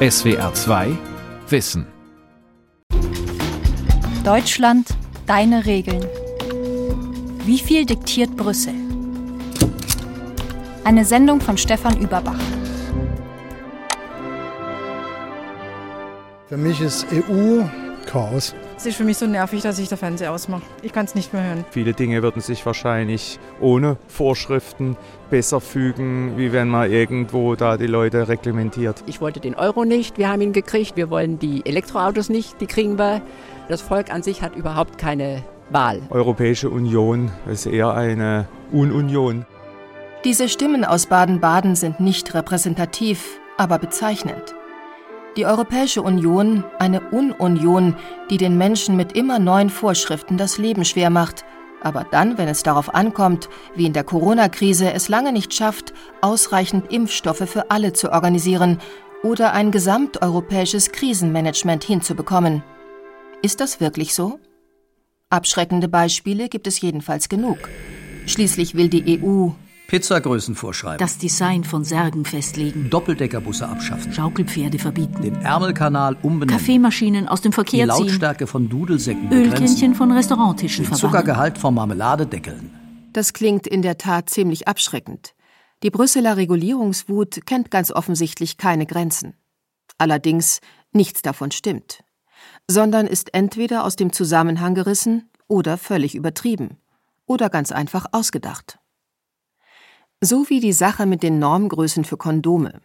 SWR 2 Wissen. Deutschland, deine Regeln. Wie viel diktiert Brüssel? Eine Sendung von Stefan Überbach. Für mich ist EU Chaos. Es ist für mich so nervig, dass ich der Fernseher ausmache. Ich kann es nicht mehr hören. Viele Dinge würden sich wahrscheinlich ohne Vorschriften besser fügen, wie wenn man irgendwo da die Leute reglementiert. Ich wollte den Euro nicht, wir haben ihn gekriegt. Wir wollen die Elektroautos nicht, die kriegen wir. Das Volk an sich hat überhaupt keine Wahl. Europäische Union ist eher eine Ununion. Diese Stimmen aus Baden-Baden sind nicht repräsentativ, aber bezeichnend. Die Europäische Union, eine Ununion, die den Menschen mit immer neuen Vorschriften das Leben schwer macht, aber dann, wenn es darauf ankommt, wie in der Corona-Krise es lange nicht schafft, ausreichend Impfstoffe für alle zu organisieren oder ein gesamteuropäisches Krisenmanagement hinzubekommen. Ist das wirklich so? Abschreckende Beispiele gibt es jedenfalls genug. Schließlich will die EU Pizzagrößen vorschreiben. Das Design von Särgen festlegen. Doppeldeckerbusse abschaffen. Schaukelpferde verbieten. Den Ärmelkanal umbenennen. Kaffeemaschinen aus dem Verkehr Die ziehen. Lautstärke von Dudelsäcken Ölkännchen von Restauranttischen Den verbannen. Zuckergehalt von Marmelade deckeln. Das klingt in der Tat ziemlich abschreckend. Die Brüsseler Regulierungswut kennt ganz offensichtlich keine Grenzen. Allerdings nichts davon stimmt, sondern ist entweder aus dem Zusammenhang gerissen oder völlig übertrieben oder ganz einfach ausgedacht. So wie die Sache mit den Normgrößen für Kondome.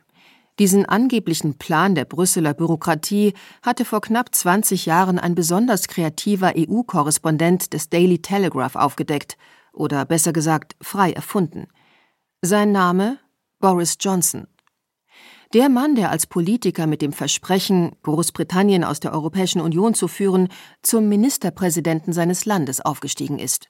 Diesen angeblichen Plan der Brüsseler Bürokratie hatte vor knapp 20 Jahren ein besonders kreativer EU-Korrespondent des Daily Telegraph aufgedeckt oder besser gesagt frei erfunden. Sein Name Boris Johnson. Der Mann, der als Politiker mit dem Versprechen, Großbritannien aus der Europäischen Union zu führen, zum Ministerpräsidenten seines Landes aufgestiegen ist.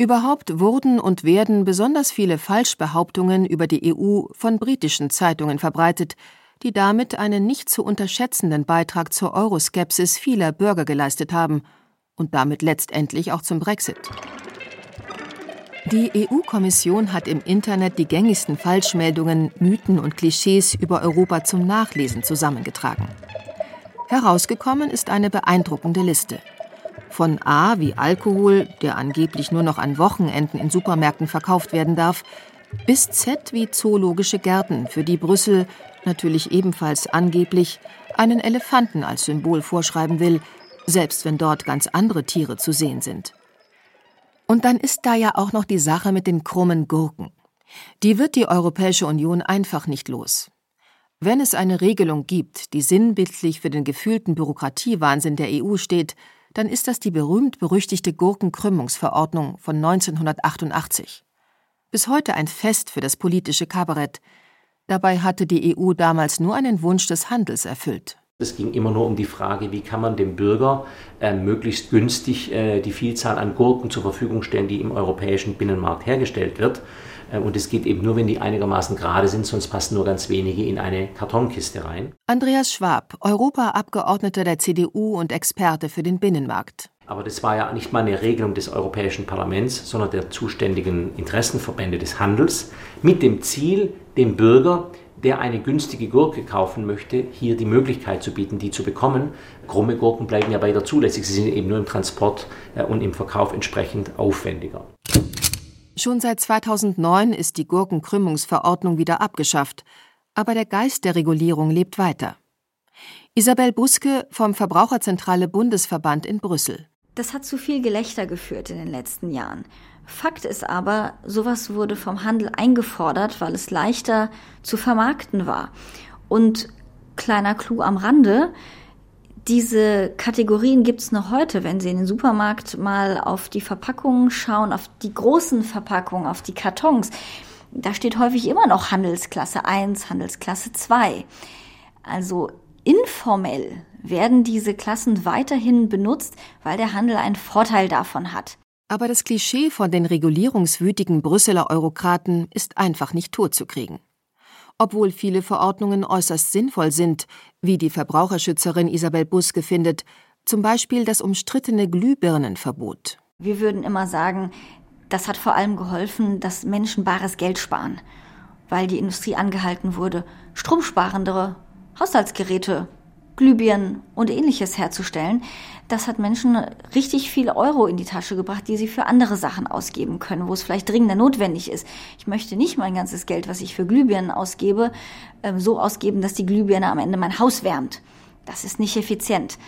Überhaupt wurden und werden besonders viele Falschbehauptungen über die EU von britischen Zeitungen verbreitet, die damit einen nicht zu unterschätzenden Beitrag zur Euroskepsis vieler Bürger geleistet haben und damit letztendlich auch zum Brexit. Die EU-Kommission hat im Internet die gängigsten Falschmeldungen, Mythen und Klischees über Europa zum Nachlesen zusammengetragen. Herausgekommen ist eine beeindruckende Liste. Von A wie Alkohol, der angeblich nur noch an Wochenenden in Supermärkten verkauft werden darf, bis Z wie zoologische Gärten, für die Brüssel, natürlich ebenfalls angeblich, einen Elefanten als Symbol vorschreiben will, selbst wenn dort ganz andere Tiere zu sehen sind. Und dann ist da ja auch noch die Sache mit den krummen Gurken. Die wird die Europäische Union einfach nicht los. Wenn es eine Regelung gibt, die sinnbildlich für den gefühlten Bürokratiewahnsinn der EU steht, dann ist das die berühmt-berüchtigte Gurkenkrümmungsverordnung von 1988. Bis heute ein Fest für das politische Kabarett. Dabei hatte die EU damals nur einen Wunsch des Handels erfüllt. Es ging immer nur um die Frage, wie kann man dem Bürger äh, möglichst günstig äh, die Vielzahl an Gurken zur Verfügung stellen, die im europäischen Binnenmarkt hergestellt wird. Äh, und es geht eben nur, wenn die einigermaßen gerade sind, sonst passen nur ganz wenige in eine Kartonkiste rein. Andreas Schwab, Europaabgeordneter der CDU und Experte für den Binnenmarkt. Aber das war ja nicht mal eine Regelung des Europäischen Parlaments, sondern der zuständigen Interessenverbände des Handels mit dem Ziel, dem Bürger der eine günstige Gurke kaufen möchte, hier die Möglichkeit zu bieten, die zu bekommen. Krumme Gurken bleiben ja weiter zulässig. Sie sind eben nur im Transport äh, und im Verkauf entsprechend aufwendiger. Schon seit 2009 ist die Gurkenkrümmungsverordnung wieder abgeschafft, aber der Geist der Regulierung lebt weiter. Isabel Buske vom Verbraucherzentrale Bundesverband in Brüssel. Das hat zu viel Gelächter geführt in den letzten Jahren. Fakt ist aber, sowas wurde vom Handel eingefordert, weil es leichter zu vermarkten war. Und kleiner Clou am Rande, diese Kategorien gibt es noch heute, wenn Sie in den Supermarkt mal auf die Verpackungen schauen, auf die großen Verpackungen, auf die Kartons. Da steht häufig immer noch Handelsklasse 1, Handelsklasse 2. Also informell werden diese Klassen weiterhin benutzt, weil der Handel einen Vorteil davon hat. Aber das Klischee von den regulierungswütigen Brüsseler Eurokraten ist einfach nicht totzukriegen. Obwohl viele Verordnungen äußerst sinnvoll sind, wie die Verbraucherschützerin Isabel Buske findet, zum Beispiel das umstrittene Glühbirnenverbot. Wir würden immer sagen, das hat vor allem geholfen, dass Menschen bares Geld sparen, weil die Industrie angehalten wurde, stromsparendere Haushaltsgeräte, Glühbirnen und ähnliches herzustellen. Das hat Menschen richtig viel Euro in die Tasche gebracht, die sie für andere Sachen ausgeben können, wo es vielleicht dringender notwendig ist. Ich möchte nicht mein ganzes Geld, was ich für Glühbirnen ausgebe, ähm, so ausgeben, dass die Glühbirne am Ende mein Haus wärmt. Das ist nicht effizient.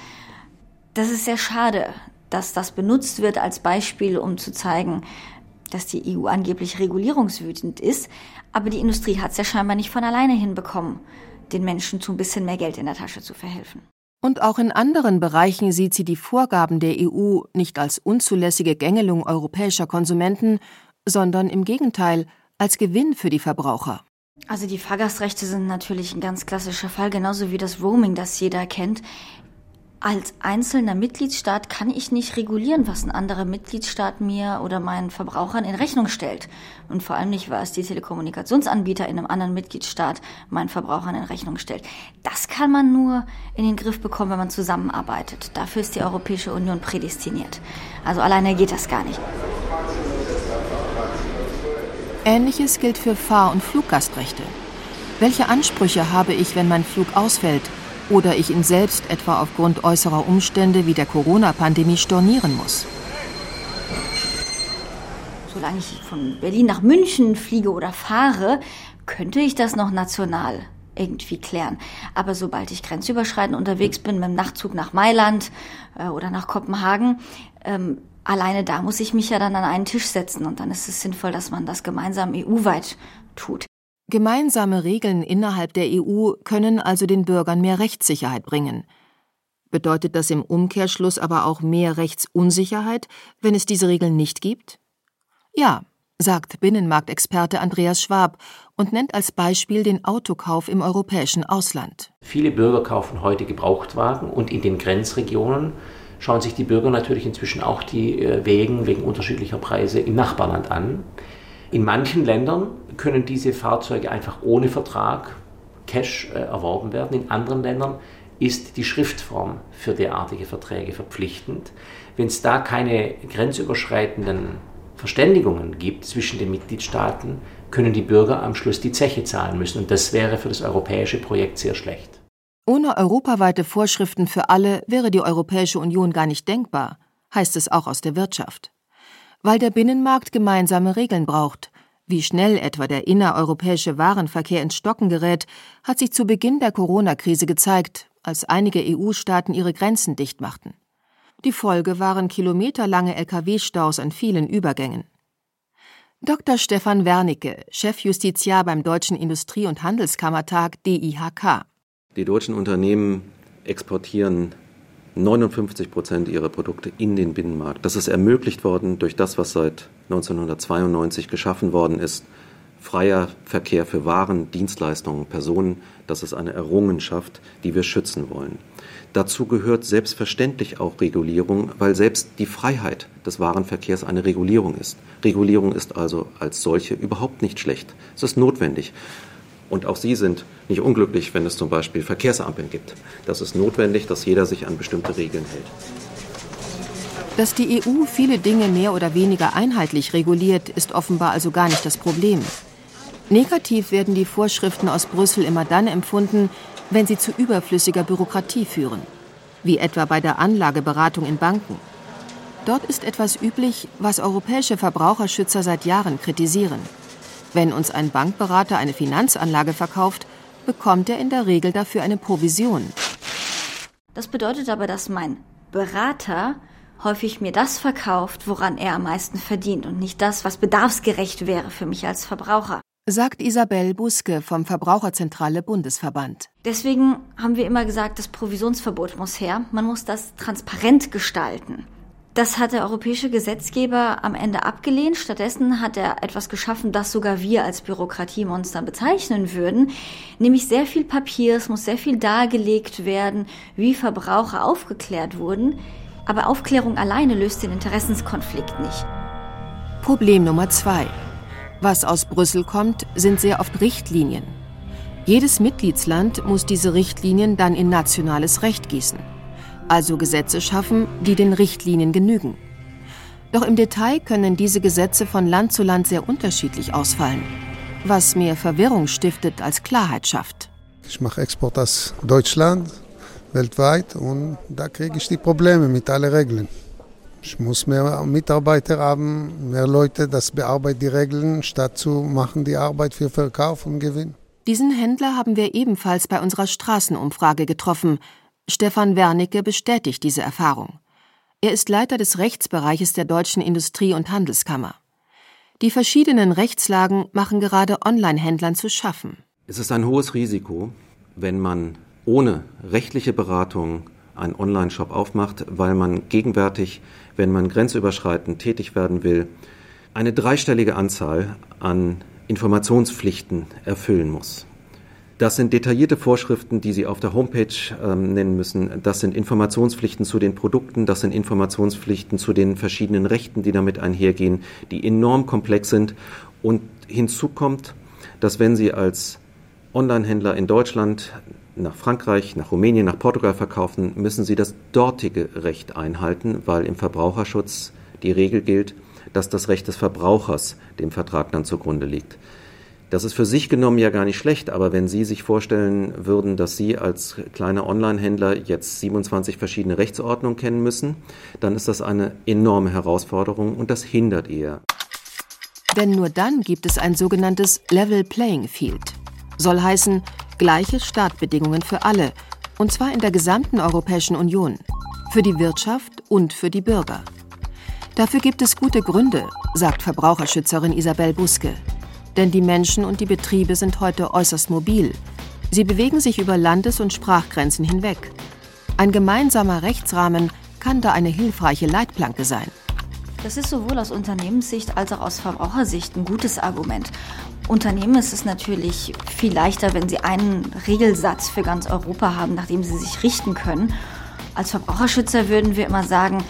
Das ist sehr schade, dass das benutzt wird als Beispiel, um zu zeigen, dass die EU angeblich regulierungswütend ist. Aber die Industrie hat es ja scheinbar nicht von alleine hinbekommen, den Menschen zu ein bisschen mehr Geld in der Tasche zu verhelfen. Und auch in anderen Bereichen sieht sie die Vorgaben der EU nicht als unzulässige Gängelung europäischer Konsumenten, sondern im Gegenteil als Gewinn für die Verbraucher. Also die Fahrgastrechte sind natürlich ein ganz klassischer Fall, genauso wie das Roaming, das jeder kennt. Als einzelner Mitgliedstaat kann ich nicht regulieren, was ein anderer Mitgliedstaat mir oder meinen Verbrauchern in Rechnung stellt. Und vor allem nicht, was die Telekommunikationsanbieter in einem anderen Mitgliedstaat meinen Verbrauchern in Rechnung stellt. Das kann man nur in den Griff bekommen, wenn man zusammenarbeitet. Dafür ist die Europäische Union prädestiniert. Also alleine geht das gar nicht. Ähnliches gilt für Fahr- und Fluggastrechte. Welche Ansprüche habe ich, wenn mein Flug ausfällt oder ich ihn selbst etwa aufgrund äußerer Umstände wie der Corona-Pandemie stornieren muss. Solange ich von Berlin nach München fliege oder fahre, könnte ich das noch national irgendwie klären. Aber sobald ich grenzüberschreitend unterwegs bin mit dem Nachtzug nach Mailand äh, oder nach Kopenhagen, ähm, alleine da muss ich mich ja dann an einen Tisch setzen und dann ist es sinnvoll, dass man das gemeinsam EU-weit tut. Gemeinsame Regeln innerhalb der EU können also den Bürgern mehr Rechtssicherheit bringen. Bedeutet das im Umkehrschluss aber auch mehr Rechtsunsicherheit, wenn es diese Regeln nicht gibt? Ja, sagt Binnenmarktexperte Andreas Schwab und nennt als Beispiel den Autokauf im europäischen Ausland. Viele Bürger kaufen heute Gebrauchtwagen und in den Grenzregionen schauen sich die Bürger natürlich inzwischen auch die äh, Wegen wegen unterschiedlicher Preise im Nachbarland an. In manchen Ländern können diese Fahrzeuge einfach ohne Vertrag Cash äh, erworben werden. In anderen Ländern ist die Schriftform für derartige Verträge verpflichtend. Wenn es da keine grenzüberschreitenden Verständigungen gibt zwischen den Mitgliedstaaten, können die Bürger am Schluss die Zeche zahlen müssen. Und das wäre für das europäische Projekt sehr schlecht. Ohne europaweite Vorschriften für alle wäre die Europäische Union gar nicht denkbar, heißt es auch aus der Wirtschaft weil der Binnenmarkt gemeinsame Regeln braucht. Wie schnell etwa der innereuropäische Warenverkehr ins Stocken gerät, hat sich zu Beginn der Corona-Krise gezeigt, als einige EU-Staaten ihre Grenzen dicht machten. Die Folge waren kilometerlange Lkw-Staus an vielen Übergängen. Dr. Stefan Wernicke, Chefjustiziar beim Deutschen Industrie- und Handelskammertag DIHK. Die deutschen Unternehmen exportieren 59 Prozent ihrer Produkte in den Binnenmarkt. Das ist ermöglicht worden durch das, was seit 1992 geschaffen worden ist. Freier Verkehr für Waren, Dienstleistungen, Personen, das ist eine Errungenschaft, die wir schützen wollen. Dazu gehört selbstverständlich auch Regulierung, weil selbst die Freiheit des Warenverkehrs eine Regulierung ist. Regulierung ist also als solche überhaupt nicht schlecht. Es ist notwendig. Und auch Sie sind nicht unglücklich, wenn es zum Beispiel Verkehrsampeln gibt. Das ist notwendig, dass jeder sich an bestimmte Regeln hält. Dass die EU viele Dinge mehr oder weniger einheitlich reguliert, ist offenbar also gar nicht das Problem. Negativ werden die Vorschriften aus Brüssel immer dann empfunden, wenn sie zu überflüssiger Bürokratie führen, wie etwa bei der Anlageberatung in Banken. Dort ist etwas üblich, was europäische Verbraucherschützer seit Jahren kritisieren. Wenn uns ein Bankberater eine Finanzanlage verkauft, bekommt er in der Regel dafür eine Provision. Das bedeutet aber, dass mein Berater häufig mir das verkauft, woran er am meisten verdient und nicht das, was bedarfsgerecht wäre für mich als Verbraucher. Sagt Isabel Buske vom Verbraucherzentrale Bundesverband. Deswegen haben wir immer gesagt, das Provisionsverbot muss her. Man muss das transparent gestalten. Das hat der europäische Gesetzgeber am Ende abgelehnt. Stattdessen hat er etwas geschaffen, das sogar wir als Bürokratiemonster bezeichnen würden. Nämlich sehr viel Papier, es muss sehr viel dargelegt werden, wie Verbraucher aufgeklärt wurden. Aber Aufklärung alleine löst den Interessenskonflikt nicht. Problem Nummer zwei. Was aus Brüssel kommt, sind sehr oft Richtlinien. Jedes Mitgliedsland muss diese Richtlinien dann in nationales Recht gießen also Gesetze schaffen, die den Richtlinien genügen. Doch im Detail können diese Gesetze von Land zu Land sehr unterschiedlich ausfallen, was mehr Verwirrung stiftet als Klarheit schafft. Ich mache Export aus Deutschland, weltweit und da kriege ich die Probleme mit allen Regeln. Ich muss mehr Mitarbeiter haben, mehr Leute, das bearbeiten die Regeln, statt zu machen die Arbeit für Verkauf und Gewinn. Diesen Händler haben wir ebenfalls bei unserer Straßenumfrage getroffen. Stefan Wernicke bestätigt diese Erfahrung. Er ist Leiter des Rechtsbereiches der Deutschen Industrie- und Handelskammer. Die verschiedenen Rechtslagen machen gerade Online-Händlern zu schaffen. Es ist ein hohes Risiko, wenn man ohne rechtliche Beratung einen Online-Shop aufmacht, weil man gegenwärtig, wenn man grenzüberschreitend tätig werden will, eine dreistellige Anzahl an Informationspflichten erfüllen muss. Das sind detaillierte Vorschriften, die Sie auf der Homepage ähm, nennen müssen. Das sind Informationspflichten zu den Produkten, das sind Informationspflichten zu den verschiedenen Rechten, die damit einhergehen, die enorm komplex sind. Und hinzu kommt, dass wenn Sie als Online-Händler in Deutschland nach Frankreich, nach Rumänien, nach Portugal verkaufen, müssen Sie das dortige Recht einhalten, weil im Verbraucherschutz die Regel gilt, dass das Recht des Verbrauchers dem Vertrag dann zugrunde liegt. Das ist für sich genommen ja gar nicht schlecht, aber wenn Sie sich vorstellen würden, dass Sie als kleiner Online-Händler jetzt 27 verschiedene Rechtsordnungen kennen müssen, dann ist das eine enorme Herausforderung und das hindert eher. Denn nur dann gibt es ein sogenanntes Level Playing Field. Soll heißen, gleiche Startbedingungen für alle, und zwar in der gesamten Europäischen Union, für die Wirtschaft und für die Bürger. Dafür gibt es gute Gründe, sagt Verbraucherschützerin Isabel Buske. Denn die Menschen und die Betriebe sind heute äußerst mobil. Sie bewegen sich über Landes- und Sprachgrenzen hinweg. Ein gemeinsamer Rechtsrahmen kann da eine hilfreiche Leitplanke sein. Das ist sowohl aus Unternehmenssicht als auch aus Verbrauchersicht ein gutes Argument. Unternehmen ist es natürlich viel leichter, wenn sie einen Regelsatz für ganz Europa haben, nach dem sie sich richten können. Als Verbraucherschützer würden wir immer sagen,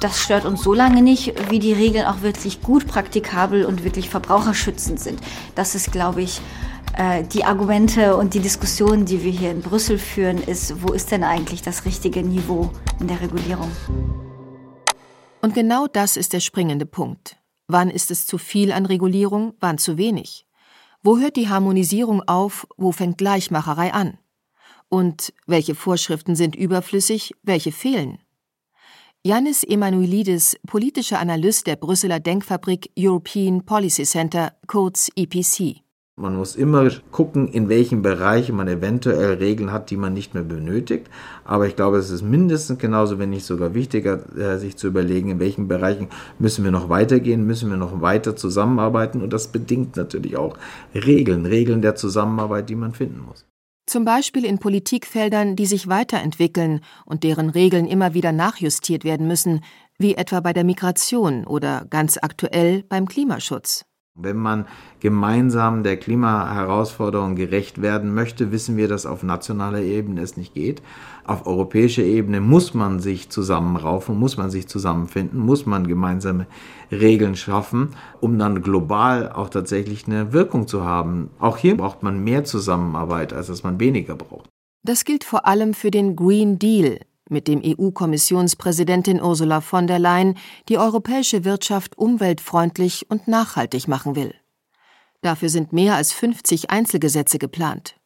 das stört uns so lange nicht, wie die Regeln auch wirklich gut praktikabel und wirklich verbraucherschützend sind. Das ist, glaube ich, äh, die Argumente und die Diskussionen, die wir hier in Brüssel führen, ist, wo ist denn eigentlich das richtige Niveau in der Regulierung? Und genau das ist der springende Punkt. Wann ist es zu viel an Regulierung, wann zu wenig? Wo hört die Harmonisierung auf, wo fängt Gleichmacherei an? Und welche Vorschriften sind überflüssig, welche fehlen? Yannis Emanuelidis, politischer Analyst der Brüsseler Denkfabrik European Policy Center, kurz EPC. Man muss immer gucken, in welchen Bereichen man eventuell Regeln hat, die man nicht mehr benötigt. Aber ich glaube, es ist mindestens genauso, wenn nicht sogar wichtiger, äh, sich zu überlegen, in welchen Bereichen müssen wir noch weitergehen, müssen wir noch weiter zusammenarbeiten. Und das bedingt natürlich auch Regeln, Regeln der Zusammenarbeit, die man finden muss zum Beispiel in Politikfeldern, die sich weiterentwickeln und deren Regeln immer wieder nachjustiert werden müssen, wie etwa bei der Migration oder ganz aktuell beim Klimaschutz. Wenn man gemeinsam der Klimaherausforderung gerecht werden möchte, wissen wir, dass auf nationaler Ebene es nicht geht. Auf europäischer Ebene muss man sich zusammenraufen, muss man sich zusammenfinden, muss man gemeinsame Regeln schaffen, um dann global auch tatsächlich eine Wirkung zu haben. Auch hier braucht man mehr Zusammenarbeit, als dass man weniger braucht. Das gilt vor allem für den Green Deal, mit dem EU-Kommissionspräsidentin Ursula von der Leyen die europäische Wirtschaft umweltfreundlich und nachhaltig machen will. Dafür sind mehr als 50 Einzelgesetze geplant.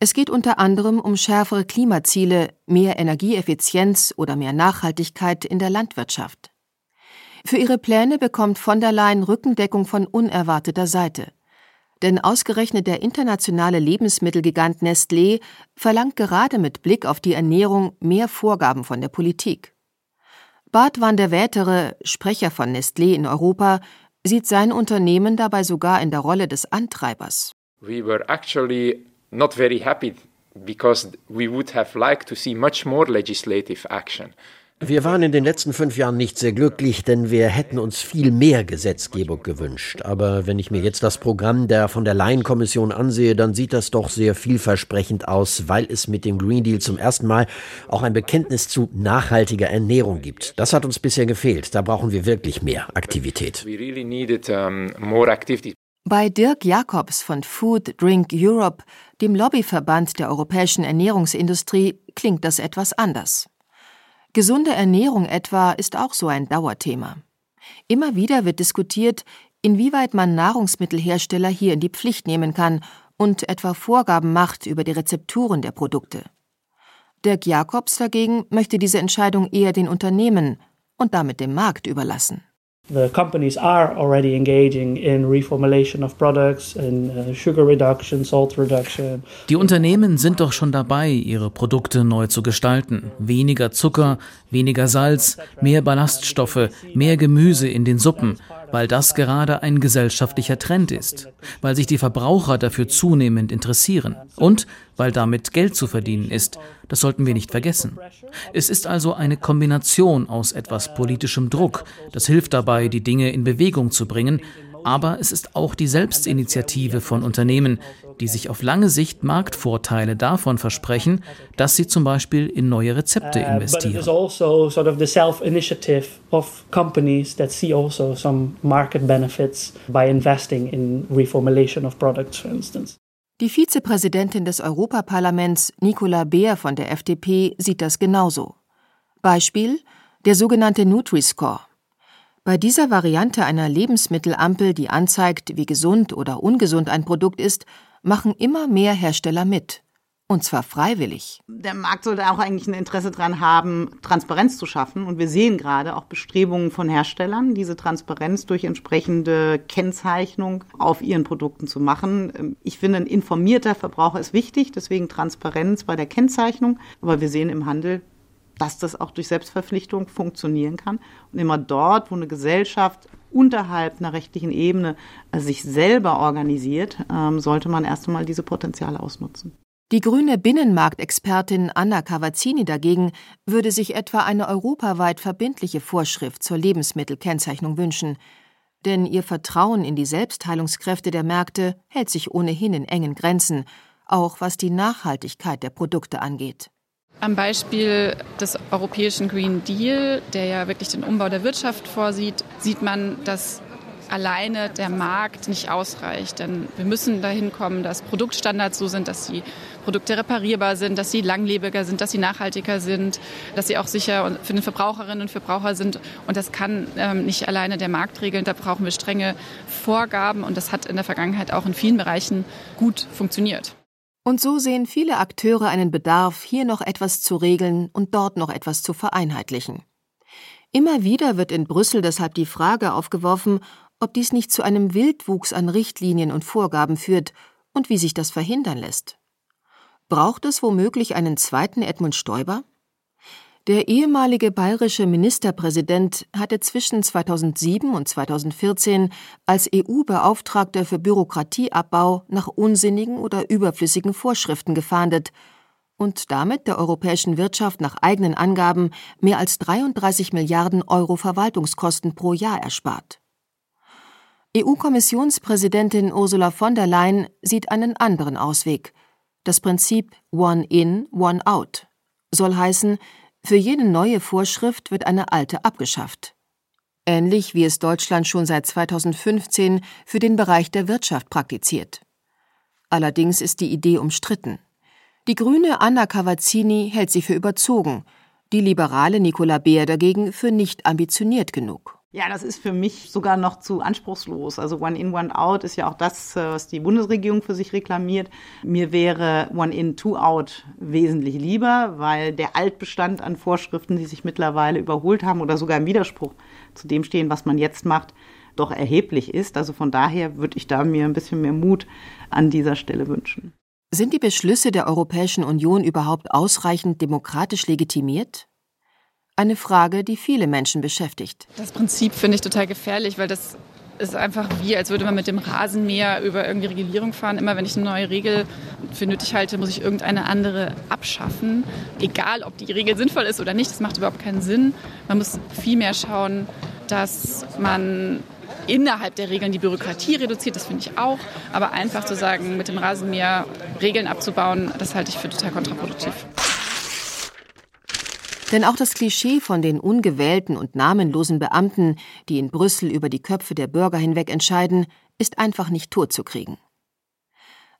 Es geht unter anderem um schärfere Klimaziele, mehr Energieeffizienz oder mehr Nachhaltigkeit in der Landwirtschaft. Für ihre Pläne bekommt von der Leyen Rückendeckung von unerwarteter Seite. Denn ausgerechnet der internationale Lebensmittelgigant Nestlé verlangt gerade mit Blick auf die Ernährung mehr Vorgaben von der Politik. Bart van der Wätere, Sprecher von Nestlé in Europa, sieht sein Unternehmen dabei sogar in der Rolle des Antreibers. We were actually not very happy because we would have liked to see much more legislative action. Wir waren in den letzten fünf Jahren nicht sehr glücklich, denn wir hätten uns viel mehr Gesetzgebung gewünscht. Aber wenn ich mir jetzt das Programm der von der Leyen-Kommission ansehe, dann sieht das doch sehr vielversprechend aus, weil es mit dem Green Deal zum ersten Mal auch ein Bekenntnis zu nachhaltiger Ernährung gibt. Das hat uns bisher gefehlt. Da brauchen wir wirklich mehr Aktivität. Bei Dirk Jacobs von Food Drink Europe, dem Lobbyverband der europäischen Ernährungsindustrie, klingt das etwas anders. Gesunde Ernährung etwa ist auch so ein Dauerthema. Immer wieder wird diskutiert, inwieweit man Nahrungsmittelhersteller hier in die Pflicht nehmen kann und etwa Vorgaben macht über die Rezepturen der Produkte. Dirk Jacobs dagegen möchte diese Entscheidung eher den Unternehmen und damit dem Markt überlassen. The companies are already engaging in reformulation of products, in uh, sugar reduction, salt reduction. Die Unternehmen sind doch schon dabei, ihre Produkte neu zu gestalten. Weniger Zucker, weniger Salz, mehr Ballaststoffe, mehr Gemüse in den Suppen, weil das gerade ein gesellschaftlicher Trend ist, weil sich die Verbraucher dafür zunehmend interessieren und weil damit Geld zu verdienen ist. Das sollten wir nicht vergessen. Es ist also eine Kombination aus etwas politischem Druck, das hilft dabei, die Dinge in Bewegung zu bringen, aber es ist auch die Selbstinitiative von Unternehmen, die sich auf lange Sicht Marktvorteile davon versprechen, dass sie zum Beispiel in neue Rezepte Uh, investieren. also also. Die Vizepräsidentin des Europaparlaments, Nicola Beer von der FDP, sieht das genauso. Beispiel der sogenannte Nutri-Score. Bei dieser Variante einer Lebensmittelampel, die anzeigt, wie gesund oder ungesund ein Produkt ist, machen immer mehr Hersteller mit. Und zwar freiwillig. Der Markt sollte auch eigentlich ein Interesse daran haben, Transparenz zu schaffen. Und wir sehen gerade auch Bestrebungen von Herstellern, diese Transparenz durch entsprechende Kennzeichnung auf ihren Produkten zu machen. Ich finde, ein informierter Verbraucher ist wichtig, deswegen Transparenz bei der Kennzeichnung. Aber wir sehen im Handel, dass das auch durch Selbstverpflichtung funktionieren kann. Und immer dort, wo eine Gesellschaft unterhalb einer rechtlichen Ebene sich selber organisiert, ähm, sollte man erst einmal diese Potenziale ausnutzen. Die grüne Binnenmarktexpertin Anna Cavazzini dagegen würde sich etwa eine europaweit verbindliche Vorschrift zur Lebensmittelkennzeichnung wünschen, denn ihr Vertrauen in die Selbstheilungskräfte der Märkte hält sich ohnehin in engen Grenzen, auch was die Nachhaltigkeit der Produkte angeht. Am Beispiel des europäischen Green Deal, der ja wirklich den Umbau der Wirtschaft vorsieht, sieht man, dass alleine der Markt nicht ausreicht. Denn wir müssen dahin kommen, dass Produktstandards so sind, dass die Produkte reparierbar sind, dass sie langlebiger sind, dass sie nachhaltiger sind, dass sie auch sicher für den Verbraucherinnen und Verbraucher sind. Und das kann ähm, nicht alleine der Markt regeln. Da brauchen wir strenge Vorgaben. Und das hat in der Vergangenheit auch in vielen Bereichen gut funktioniert. Und so sehen viele Akteure einen Bedarf, hier noch etwas zu regeln und dort noch etwas zu vereinheitlichen. Immer wieder wird in Brüssel deshalb die Frage aufgeworfen, ob dies nicht zu einem Wildwuchs an Richtlinien und Vorgaben führt und wie sich das verhindern lässt. Braucht es womöglich einen zweiten Edmund Stoiber? Der ehemalige bayerische Ministerpräsident hatte zwischen 2007 und 2014 als EU-Beauftragter für Bürokratieabbau nach unsinnigen oder überflüssigen Vorschriften gefahndet und damit der europäischen Wirtschaft nach eigenen Angaben mehr als 33 Milliarden Euro Verwaltungskosten pro Jahr erspart. EU-Kommissionspräsidentin Ursula von der Leyen sieht einen anderen Ausweg. Das Prinzip One in, One out soll heißen, für jede neue Vorschrift wird eine alte abgeschafft. Ähnlich wie es Deutschland schon seit 2015 für den Bereich der Wirtschaft praktiziert. Allerdings ist die Idee umstritten. Die grüne Anna Cavazzini hält sie für überzogen, die liberale Nicola Beer dagegen für nicht ambitioniert genug. Ja, das ist für mich sogar noch zu anspruchslos. Also One in, One out ist ja auch das, was die Bundesregierung für sich reklamiert. Mir wäre One in, Two out wesentlich lieber, weil der Altbestand an Vorschriften, die sich mittlerweile überholt haben oder sogar im Widerspruch zu dem stehen, was man jetzt macht, doch erheblich ist. Also von daher würde ich da mir ein bisschen mehr Mut an dieser Stelle wünschen. Sind die Beschlüsse der Europäischen Union überhaupt ausreichend demokratisch legitimiert? Eine Frage, die viele Menschen beschäftigt. Das Prinzip finde ich total gefährlich, weil das ist einfach wie, als würde man mit dem Rasenmäher über irgendwie Regulierung fahren. Immer wenn ich eine neue Regel für nötig halte, muss ich irgendeine andere abschaffen. Egal, ob die Regel sinnvoll ist oder nicht, das macht überhaupt keinen Sinn. Man muss viel mehr schauen, dass man innerhalb der Regeln die Bürokratie reduziert, das finde ich auch. Aber einfach zu sagen, mit dem Rasenmäher Regeln abzubauen, das halte ich für total kontraproduktiv. Denn auch das Klischee von den ungewählten und namenlosen Beamten, die in Brüssel über die Köpfe der Bürger hinweg entscheiden, ist einfach nicht totzukriegen.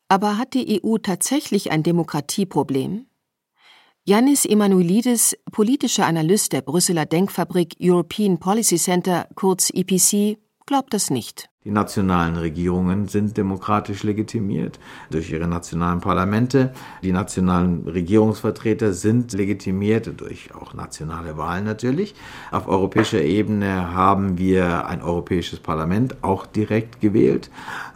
Aber hat die EU tatsächlich ein Demokratieproblem? Yannis Emanuelidis, politischer Analyst der Brüsseler Denkfabrik European Policy Center, kurz EPC, glaubt das nicht. Die nationalen Regierungen sind demokratisch legitimiert durch ihre nationalen Parlamente. Die nationalen Regierungsvertreter sind legitimiert durch auch nationale Wahlen natürlich. Auf europäischer Ebene haben wir ein europäisches Parlament auch direkt gewählt,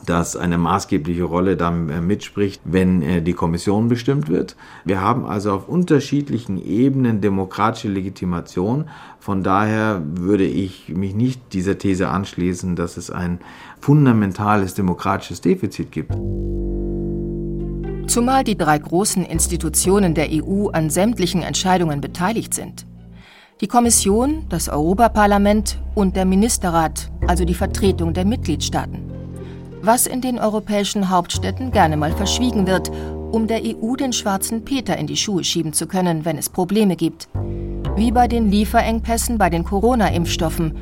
das eine maßgebliche Rolle dann äh, mitspricht, wenn äh, die Kommission bestimmt wird. Wir haben also auf unterschiedlichen Ebenen demokratische Legitimation. Von daher würde ich mich nicht dieser These anschließen, dass es ein fundamentales demokratisches Defizit gibt. Zumal die drei großen Institutionen der EU an sämtlichen Entscheidungen beteiligt sind. Die Kommission, das Europaparlament und der Ministerrat, also die Vertretung der Mitgliedstaaten. Was in den europäischen Hauptstädten gerne mal verschwiegen wird, um der EU den schwarzen Peter in die Schuhe schieben zu können, wenn es Probleme gibt. Wie bei den Lieferengpässen bei den Corona-Impfstoffen,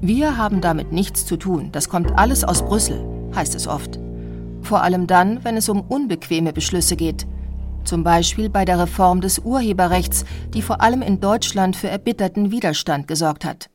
wir haben damit nichts zu tun, das kommt alles aus Brüssel, heißt es oft. Vor allem dann, wenn es um unbequeme Beschlüsse geht. Zum Beispiel bei der Reform des Urheberrechts, die vor allem in Deutschland für erbitterten Widerstand gesorgt hat.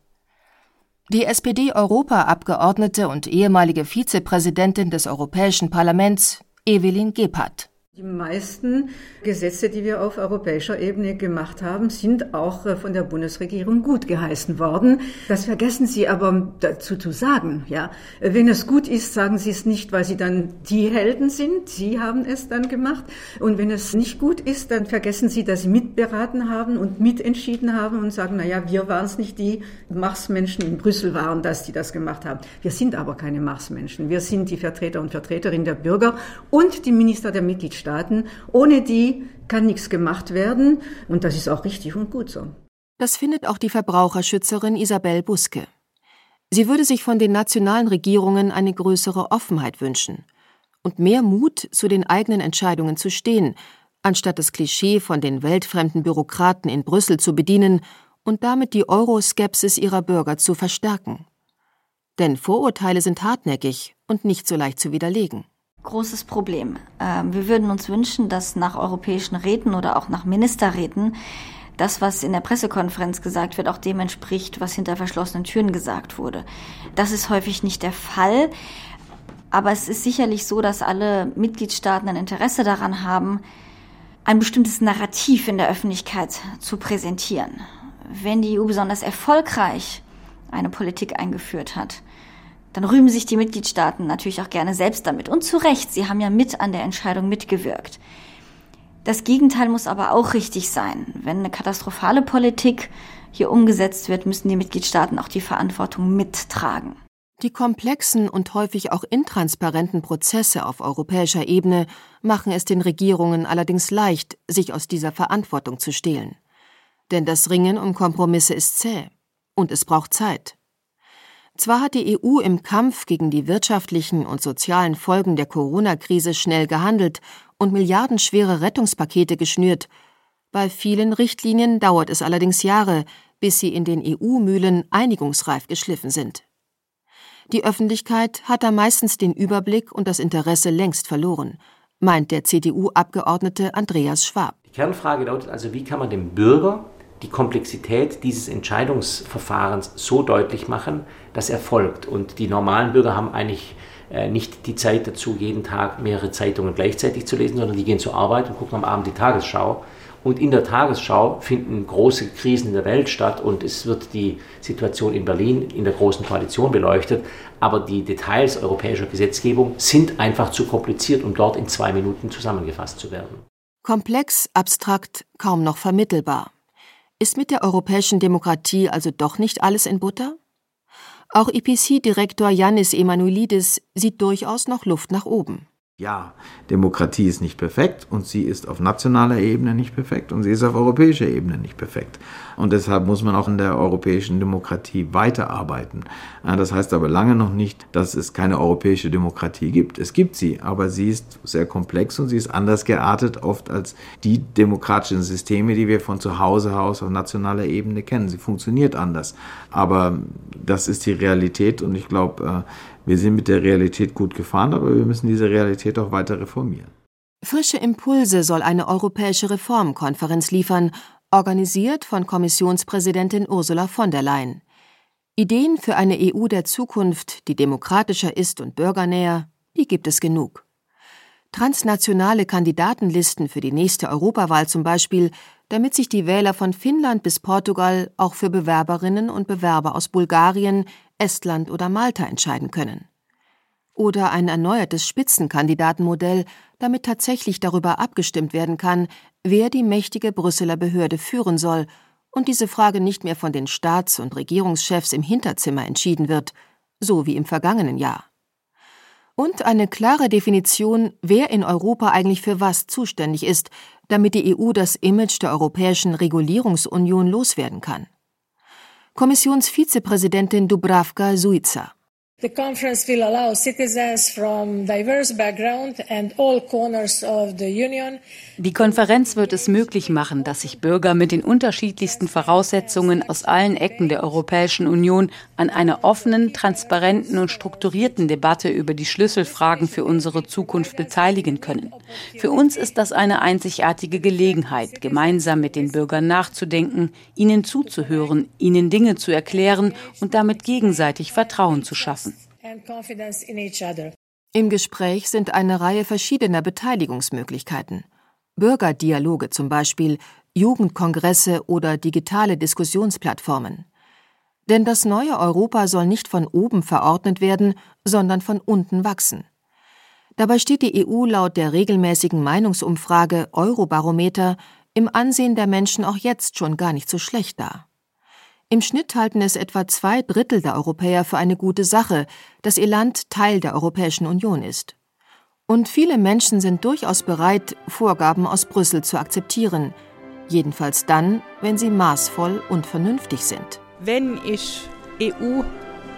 Die SPD-Europaabgeordnete und ehemalige Vizepräsidentin des Europäischen Parlaments, Evelyn Gebhardt. Die meisten Gesetze, die wir auf europäischer Ebene gemacht haben, sind auch äh, von der Bundesregierung gut geheißen worden. Das vergessen Sie aber dazu zu sagen. Ja, wenn es gut ist, sagen Sie es nicht, weil Sie dann die Helden sind. Sie haben es dann gemacht. Und wenn es nicht gut ist, dann vergessen Sie, dass Sie mitberaten haben und mitentschieden haben und sagen, na ja, wir waren es nicht, die Marsmenschen in Brüssel waren, dass die das gemacht haben. Wir sind aber keine Marsmenschen. Wir sind die Vertreter und Vertreterinnen der Bürger und die Minister der Mitgliedstaaten. Staaten. Ohne die kann nichts gemacht werden und das ist auch richtig und gut so. Das findet auch die Verbraucherschützerin Isabel Buske. Sie würde sich von den nationalen Regierungen eine größere Offenheit wünschen und mehr Mut, zu den eigenen Entscheidungen zu stehen, anstatt das Klischee von den weltfremden Bürokraten in Brüssel zu bedienen und damit die Euroskepsis ihrer Bürger zu verstärken. Denn Vorurteile sind hartnäckig und nicht so leicht zu widerlegen großes Problem. Ähm, wir würden uns wünschen, dass nach europäischen Räten oder auch nach Ministerräten das, was in der Pressekonferenz gesagt wird, auch dem entspricht, was hinter verschlossenen Türen gesagt wurde. Das ist häufig nicht der Fall. Aber es ist sicherlich so, dass alle Mitgliedstaaten ein Interesse daran haben, ein bestimmtes Narrativ in der Öffentlichkeit zu präsentieren. Wenn die EU besonders erfolgreich eine Politik eingeführt hat, dann rühmen sich die Mitgliedstaaten natürlich auch gerne selbst damit. Und zu Recht, sie haben ja mit an der Entscheidung mitgewirkt. Das Gegenteil muss aber auch richtig sein. Wenn eine katastrophale Politik hier umgesetzt wird, müssen die Mitgliedstaaten auch die Verantwortung mittragen. Die komplexen und häufig auch intransparenten Prozesse auf europäischer Ebene machen es den Regierungen allerdings leicht, sich aus dieser Verantwortung zu stehlen. Denn das Ringen um Kompromisse ist zäh und es braucht Zeit. Zwar hat die EU im Kampf gegen die wirtschaftlichen und sozialen Folgen der Corona-Krise schnell gehandelt und milliardenschwere Rettungspakete geschnürt, bei vielen Richtlinien dauert es allerdings Jahre, bis sie in den EU-Mühlen einigungsreif geschliffen sind. Die Öffentlichkeit hat da meistens den Überblick und das Interesse längst verloren, meint der CDU-Abgeordnete Andreas Schwab. Die Kernfrage lautet also, wie kann man dem Bürger die Komplexität dieses Entscheidungsverfahrens so deutlich machen, dass er folgt. Und die normalen Bürger haben eigentlich äh, nicht die Zeit dazu, jeden Tag mehrere Zeitungen gleichzeitig zu lesen, sondern die gehen zur Arbeit und gucken am Abend die Tagesschau. Und in der Tagesschau finden große Krisen in der Welt statt und es wird die Situation in Berlin in der Großen Koalition beleuchtet. Aber die Details europäischer Gesetzgebung sind einfach zu kompliziert, um dort in zwei Minuten zusammengefasst zu werden. Komplex, abstrakt, kaum noch vermittelbar. Ist mit der europäischen Demokratie also doch nicht alles in Butter? Auch IPC-Direktor Yannis Emanuelidis sieht durchaus noch Luft nach oben. Ja, Demokratie ist nicht perfekt und sie ist auf nationaler Ebene nicht perfekt und sie ist auf europäischer Ebene nicht perfekt. Und deshalb muss man auch in der europäischen Demokratie weiterarbeiten. Das heißt aber lange noch nicht, dass es keine europäische Demokratie gibt. Es gibt sie, aber sie ist sehr komplex und sie ist anders geartet oft als die demokratischen Systeme, die wir von zu Hause aus auf nationaler Ebene kennen. Sie funktioniert anders. Aber das ist die Realität und ich glaube, äh, wir sind mit der Realität gut gefahren, aber wir müssen diese Realität auch weiter reformieren. Frische Impulse soll eine europäische Reformkonferenz liefern, organisiert von Kommissionspräsidentin Ursula von der Leyen. Ideen für eine EU der Zukunft, die demokratischer ist und bürgernäher, die gibt es genug. Transnationale Kandidatenlisten für die nächste Europawahl zum Beispiel, damit sich die Wähler von Finnland bis Portugal auch für Bewerberinnen und Bewerber aus Bulgarien, Estland oder Malta entscheiden können. Oder ein erneuertes Spitzenkandidatenmodell, damit tatsächlich darüber abgestimmt werden kann, wer die mächtige Brüsseler Behörde führen soll und diese Frage nicht mehr von den Staats- und Regierungschefs im Hinterzimmer entschieden wird, so wie im vergangenen Jahr und eine klare Definition, wer in Europa eigentlich für was zuständig ist, damit die EU das Image der Europäischen Regulierungsunion loswerden kann. Kommissionsvizepräsidentin Dubravka Suica The conference will allow citizens from diverse background and all corners of the union die Konferenz wird es möglich machen, dass sich Bürger mit den unterschiedlichsten Voraussetzungen aus allen Ecken der Europäischen Union an einer offenen, transparenten und strukturierten Debatte über die Schlüsselfragen für unsere Zukunft beteiligen können. Für uns ist das eine einzigartige Gelegenheit, gemeinsam mit den Bürgern nachzudenken, ihnen zuzuhören, ihnen Dinge zu erklären und damit gegenseitig Vertrauen zu schaffen. Im Gespräch sind eine Reihe verschiedener Beteiligungsmöglichkeiten. Bürgerdialoge zum Beispiel, Jugendkongresse oder digitale Diskussionsplattformen. Denn das neue Europa soll nicht von oben verordnet werden, sondern von unten wachsen. Dabei steht die EU laut der regelmäßigen Meinungsumfrage Eurobarometer im Ansehen der Menschen auch jetzt schon gar nicht so schlecht da. Im Schnitt halten es etwa zwei Drittel der Europäer für eine gute Sache, dass ihr Land Teil der Europäischen Union ist. Und viele Menschen sind durchaus bereit, Vorgaben aus Brüssel zu akzeptieren, jedenfalls dann, wenn sie maßvoll und vernünftig sind. Wenn ich EU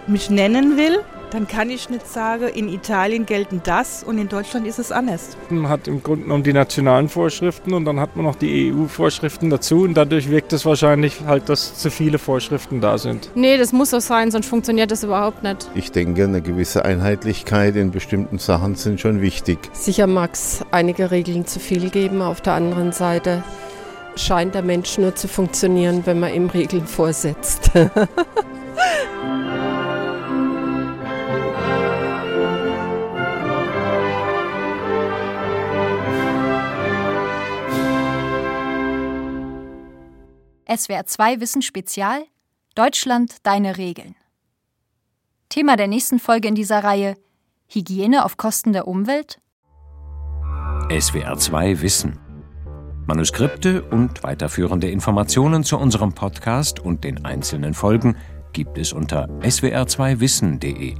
mich nennen will, dann kann ich nicht sagen, in Italien gelten das und in Deutschland ist es anders. Man hat im Grunde genommen die nationalen Vorschriften und dann hat man noch die EU-Vorschriften dazu und dadurch wirkt es wahrscheinlich halt, dass zu viele Vorschriften da sind. Nee, das muss so sein, sonst funktioniert das überhaupt nicht. Ich denke, eine gewisse Einheitlichkeit in bestimmten Sachen sind schon wichtig. Sicher mag es einige Regeln zu viel geben. Auf der anderen Seite scheint der Mensch nur zu funktionieren, wenn man ihm Regeln vorsetzt. SWR 2 Wissen Spezial Deutschland deine Regeln. Thema der nächsten Folge in dieser Reihe Hygiene auf Kosten der Umwelt? SWR 2 Wissen. Manuskripte und weiterführende Informationen zu unserem Podcast und den einzelnen Folgen gibt es unter swr2wissen.de.